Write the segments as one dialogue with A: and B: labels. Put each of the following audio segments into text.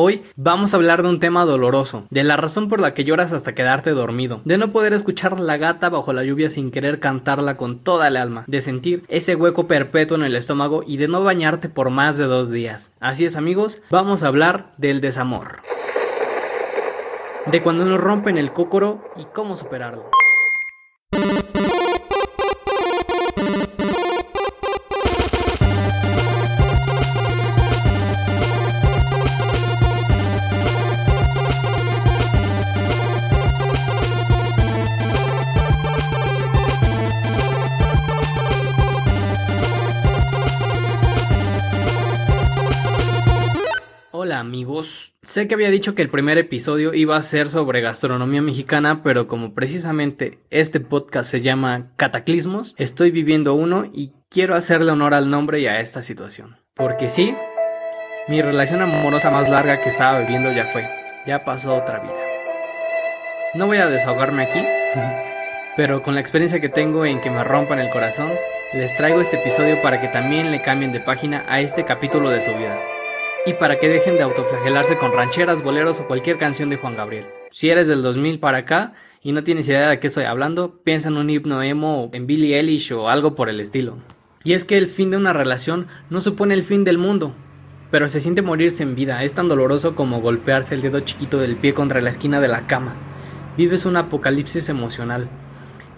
A: Hoy vamos a hablar de un tema doloroso, de la razón por la que lloras hasta quedarte dormido, de no poder escuchar la gata bajo la lluvia sin querer cantarla con toda el alma, de sentir ese hueco perpetuo en el estómago y de no bañarte por más de dos días. Así es amigos, vamos a hablar del desamor. De cuando nos rompen el cócoro y cómo superarlo. Sé que había dicho que el primer episodio iba a ser sobre gastronomía mexicana, pero como precisamente este podcast se llama Cataclismos, estoy viviendo uno y quiero hacerle honor al nombre y a esta situación. Porque sí, mi relación amorosa más larga que estaba viviendo ya fue, ya pasó otra vida. No voy a desahogarme aquí, pero con la experiencia que tengo en que me rompan el corazón, les traigo este episodio para que también le cambien de página a este capítulo de su vida y para que dejen de autoflagelarse con rancheras, boleros o cualquier canción de Juan Gabriel. Si eres del 2000 para acá y no tienes idea de qué estoy hablando, piensa en un himno emo, en Billie Eilish o algo por el estilo. Y es que el fin de una relación no supone el fin del mundo, pero se siente morirse en vida, es tan doloroso como golpearse el dedo chiquito del pie contra la esquina de la cama. Vives un apocalipsis emocional.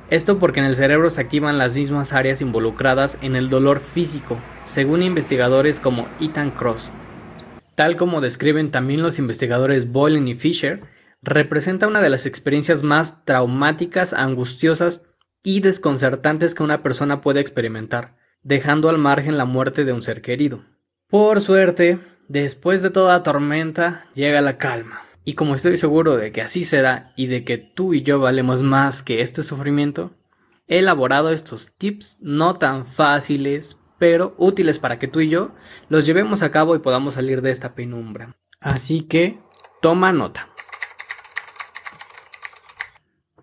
A: Esto porque en el cerebro se activan las mismas áreas involucradas en el dolor físico, según investigadores como Ethan Cross, tal como describen también los investigadores Boylan y Fisher, representa una de las experiencias más traumáticas, angustiosas y desconcertantes que una persona puede experimentar, dejando al margen la muerte de un ser querido. Por suerte, después de toda tormenta, llega la calma. Y como estoy seguro de que así será y de que tú y yo valemos más que este sufrimiento, he elaborado estos tips no tan fáciles, pero útiles para que tú y yo los llevemos a cabo y podamos salir de esta penumbra. Así que toma nota.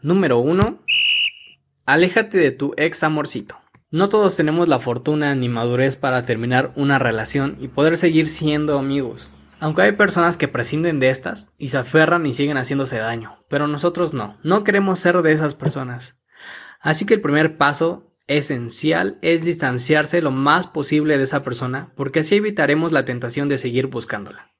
A: Número 1. Aléjate de tu ex amorcito. No todos tenemos la fortuna ni madurez para terminar una relación y poder seguir siendo amigos. Aunque hay personas que prescinden de estas y se aferran y siguen haciéndose daño, pero nosotros no, no queremos ser de esas personas. Así que el primer paso esencial es distanciarse lo más posible de esa persona porque así evitaremos la tentación de seguir buscándola.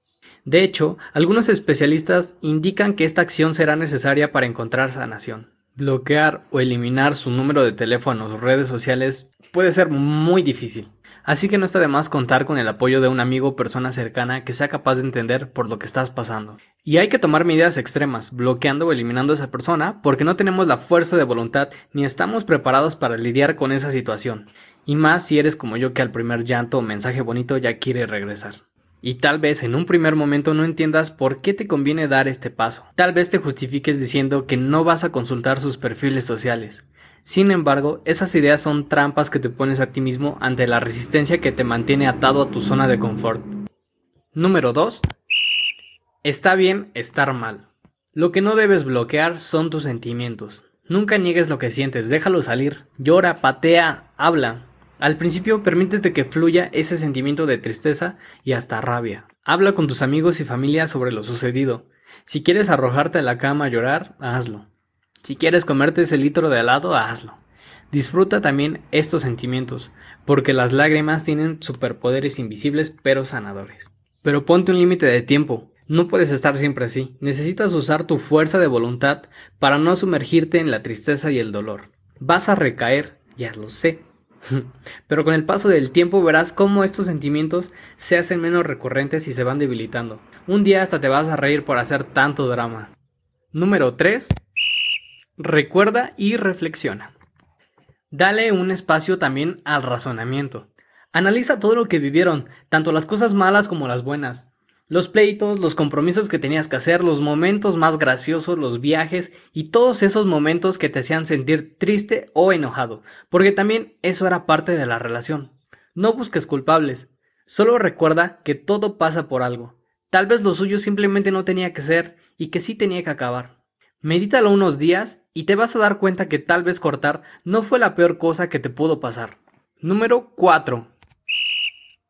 A: De hecho, algunos especialistas indican que esta acción será necesaria para encontrar sanación. Bloquear o eliminar su número de teléfono o redes sociales puede ser muy difícil. Así que no está de más contar con el apoyo de un amigo o persona cercana que sea capaz de entender por lo que estás pasando. Y hay que tomar medidas extremas, bloqueando o eliminando a esa persona, porque no tenemos la fuerza de voluntad ni estamos preparados para lidiar con esa situación. Y más si eres como yo que al primer llanto o mensaje bonito ya quiere regresar. Y tal vez en un primer momento no entiendas por qué te conviene dar este paso. Tal vez te justifiques diciendo que no vas a consultar sus perfiles sociales. Sin embargo, esas ideas son trampas que te pones a ti mismo ante la resistencia que te mantiene atado a tu zona de confort. Número 2. Está bien estar mal. Lo que no debes bloquear son tus sentimientos. Nunca niegues lo que sientes, déjalo salir. Llora, patea, habla. Al principio permítete que fluya ese sentimiento de tristeza y hasta rabia. Habla con tus amigos y familia sobre lo sucedido. Si quieres arrojarte a la cama a llorar, hazlo. Si quieres comerte ese litro de helado, hazlo. Disfruta también estos sentimientos, porque las lágrimas tienen superpoderes invisibles pero sanadores. Pero ponte un límite de tiempo. No puedes estar siempre así. Necesitas usar tu fuerza de voluntad para no sumergirte en la tristeza y el dolor. Vas a recaer, ya lo sé. Pero con el paso del tiempo verás cómo estos sentimientos se hacen menos recurrentes y se van debilitando. Un día hasta te vas a reír por hacer tanto drama. Número 3. Recuerda y reflexiona. Dale un espacio también al razonamiento. Analiza todo lo que vivieron, tanto las cosas malas como las buenas. Los pleitos, los compromisos que tenías que hacer, los momentos más graciosos, los viajes y todos esos momentos que te hacían sentir triste o enojado, porque también eso era parte de la relación. No busques culpables, solo recuerda que todo pasa por algo. Tal vez lo suyo simplemente no tenía que ser y que sí tenía que acabar. Medítalo unos días y te vas a dar cuenta que tal vez cortar no fue la peor cosa que te pudo pasar. Número 4.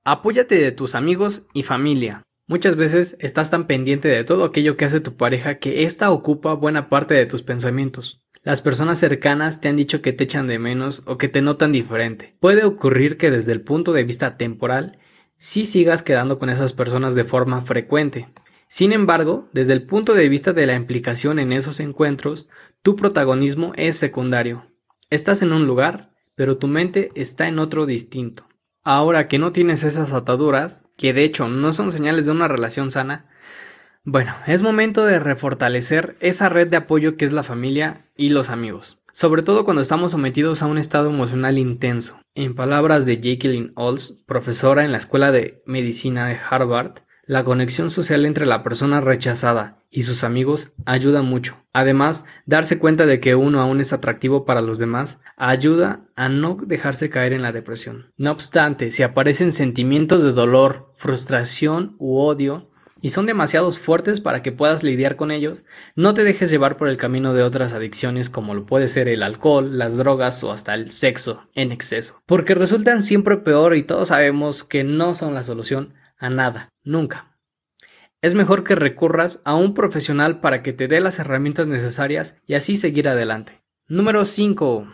A: Apóyate de tus amigos y familia. Muchas veces estás tan pendiente de todo aquello que hace tu pareja que ésta ocupa buena parte de tus pensamientos. Las personas cercanas te han dicho que te echan de menos o que te notan diferente. Puede ocurrir que desde el punto de vista temporal, sí sigas quedando con esas personas de forma frecuente. Sin embargo, desde el punto de vista de la implicación en esos encuentros, tu protagonismo es secundario. Estás en un lugar, pero tu mente está en otro distinto. Ahora que no tienes esas ataduras, que de hecho no son señales de una relación sana, bueno, es momento de refortalecer esa red de apoyo que es la familia y los amigos, sobre todo cuando estamos sometidos a un estado emocional intenso. En palabras de Jacqueline Olds, profesora en la Escuela de Medicina de Harvard, la conexión social entre la persona rechazada y sus amigos ayuda mucho. Además, darse cuenta de que uno aún es atractivo para los demás ayuda a no dejarse caer en la depresión. No obstante, si aparecen sentimientos de dolor, frustración u odio, y son demasiados fuertes para que puedas lidiar con ellos, no te dejes llevar por el camino de otras adicciones como lo puede ser el alcohol, las drogas o hasta el sexo en exceso, porque resultan siempre peor y todos sabemos que no son la solución a nada, nunca. Es mejor que recurras a un profesional para que te dé las herramientas necesarias y así seguir adelante. Número 5.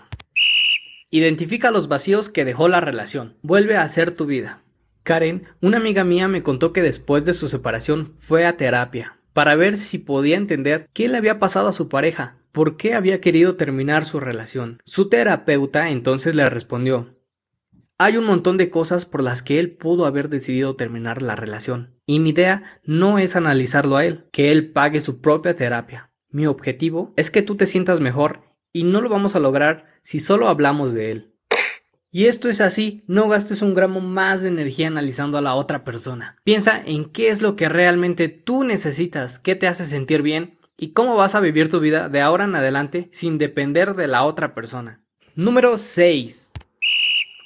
A: Identifica los vacíos que dejó la relación. Vuelve a hacer tu vida. Karen, una amiga mía me contó que después de su separación fue a terapia para ver si podía entender qué le había pasado a su pareja, por qué había querido terminar su relación. Su terapeuta entonces le respondió hay un montón de cosas por las que él pudo haber decidido terminar la relación. Y mi idea no es analizarlo a él, que él pague su propia terapia. Mi objetivo es que tú te sientas mejor y no lo vamos a lograr si solo hablamos de él. Y esto es así, no gastes un gramo más de energía analizando a la otra persona. Piensa en qué es lo que realmente tú necesitas, qué te hace sentir bien y cómo vas a vivir tu vida de ahora en adelante sin depender de la otra persona. Número 6.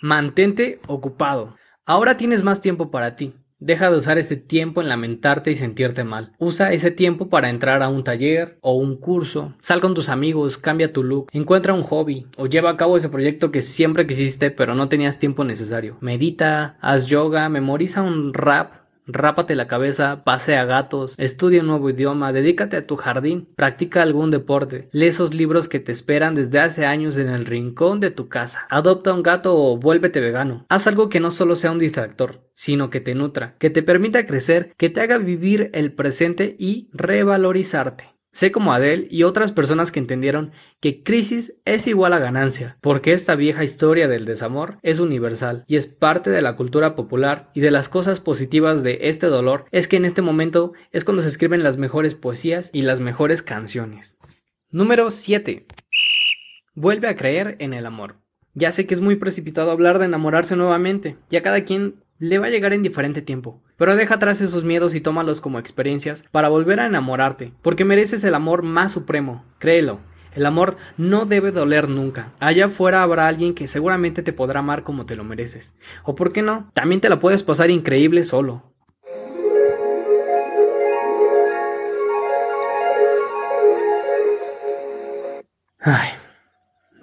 A: Mantente ocupado. Ahora tienes más tiempo para ti. Deja de usar ese tiempo en lamentarte y sentirte mal. Usa ese tiempo para entrar a un taller o un curso. Sal con tus amigos, cambia tu look, encuentra un hobby o lleva a cabo ese proyecto que siempre quisiste pero no tenías tiempo necesario. Medita, haz yoga, memoriza un rap Rápate la cabeza, pasea gatos, estudia un nuevo idioma, dedícate a tu jardín, practica algún deporte, lee esos libros que te esperan desde hace años en el rincón de tu casa, adopta un gato o vuélvete vegano. Haz algo que no solo sea un distractor, sino que te nutra, que te permita crecer, que te haga vivir el presente y revalorizarte. Sé como Adele y otras personas que entendieron que crisis es igual a ganancia, porque esta vieja historia del desamor es universal y es parte de la cultura popular y de las cosas positivas de este dolor es que en este momento es cuando se escriben las mejores poesías y las mejores canciones. Número 7. Vuelve a creer en el amor. Ya sé que es muy precipitado hablar de enamorarse nuevamente, ya cada quien le va a llegar en diferente tiempo. Pero deja atrás esos miedos y tómalos como experiencias para volver a enamorarte, porque mereces el amor más supremo, créelo. El amor no debe doler nunca. Allá afuera habrá alguien que seguramente te podrá amar como te lo mereces. O por qué no, también te la puedes pasar increíble solo. Ay,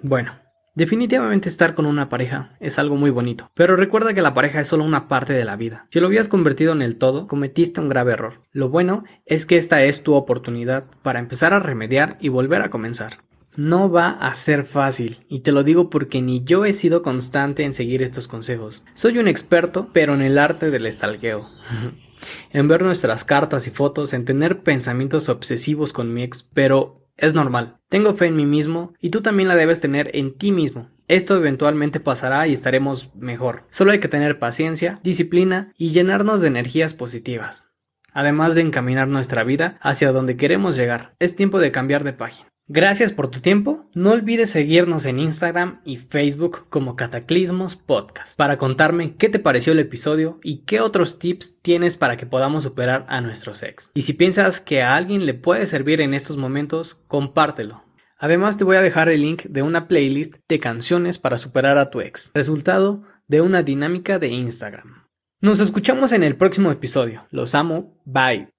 A: bueno. Definitivamente estar con una pareja es algo muy bonito, pero recuerda que la pareja es solo una parte de la vida. Si lo habías convertido en el todo, cometiste un grave error. Lo bueno es que esta es tu oportunidad para empezar a remediar y volver a comenzar. No va a ser fácil, y te lo digo porque ni yo he sido constante en seguir estos consejos. Soy un experto, pero en el arte del estalqueo. en ver nuestras cartas y fotos, en tener pensamientos obsesivos con mi ex, pero es normal. Tengo fe en mí mismo y tú también la debes tener en ti mismo. Esto eventualmente pasará y estaremos mejor. Solo hay que tener paciencia, disciplina y llenarnos de energías positivas. Además de encaminar nuestra vida hacia donde queremos llegar, es tiempo de cambiar de página. Gracias por tu tiempo. No olvides seguirnos en Instagram y Facebook como Cataclismos Podcast para contarme qué te pareció el episodio y qué otros tips tienes para que podamos superar a nuestros ex. Y si piensas que a alguien le puede servir en estos momentos, compártelo. Además te voy a dejar el link de una playlist de canciones para superar a tu ex, resultado de una dinámica de Instagram. Nos escuchamos en el próximo episodio. Los amo. Bye.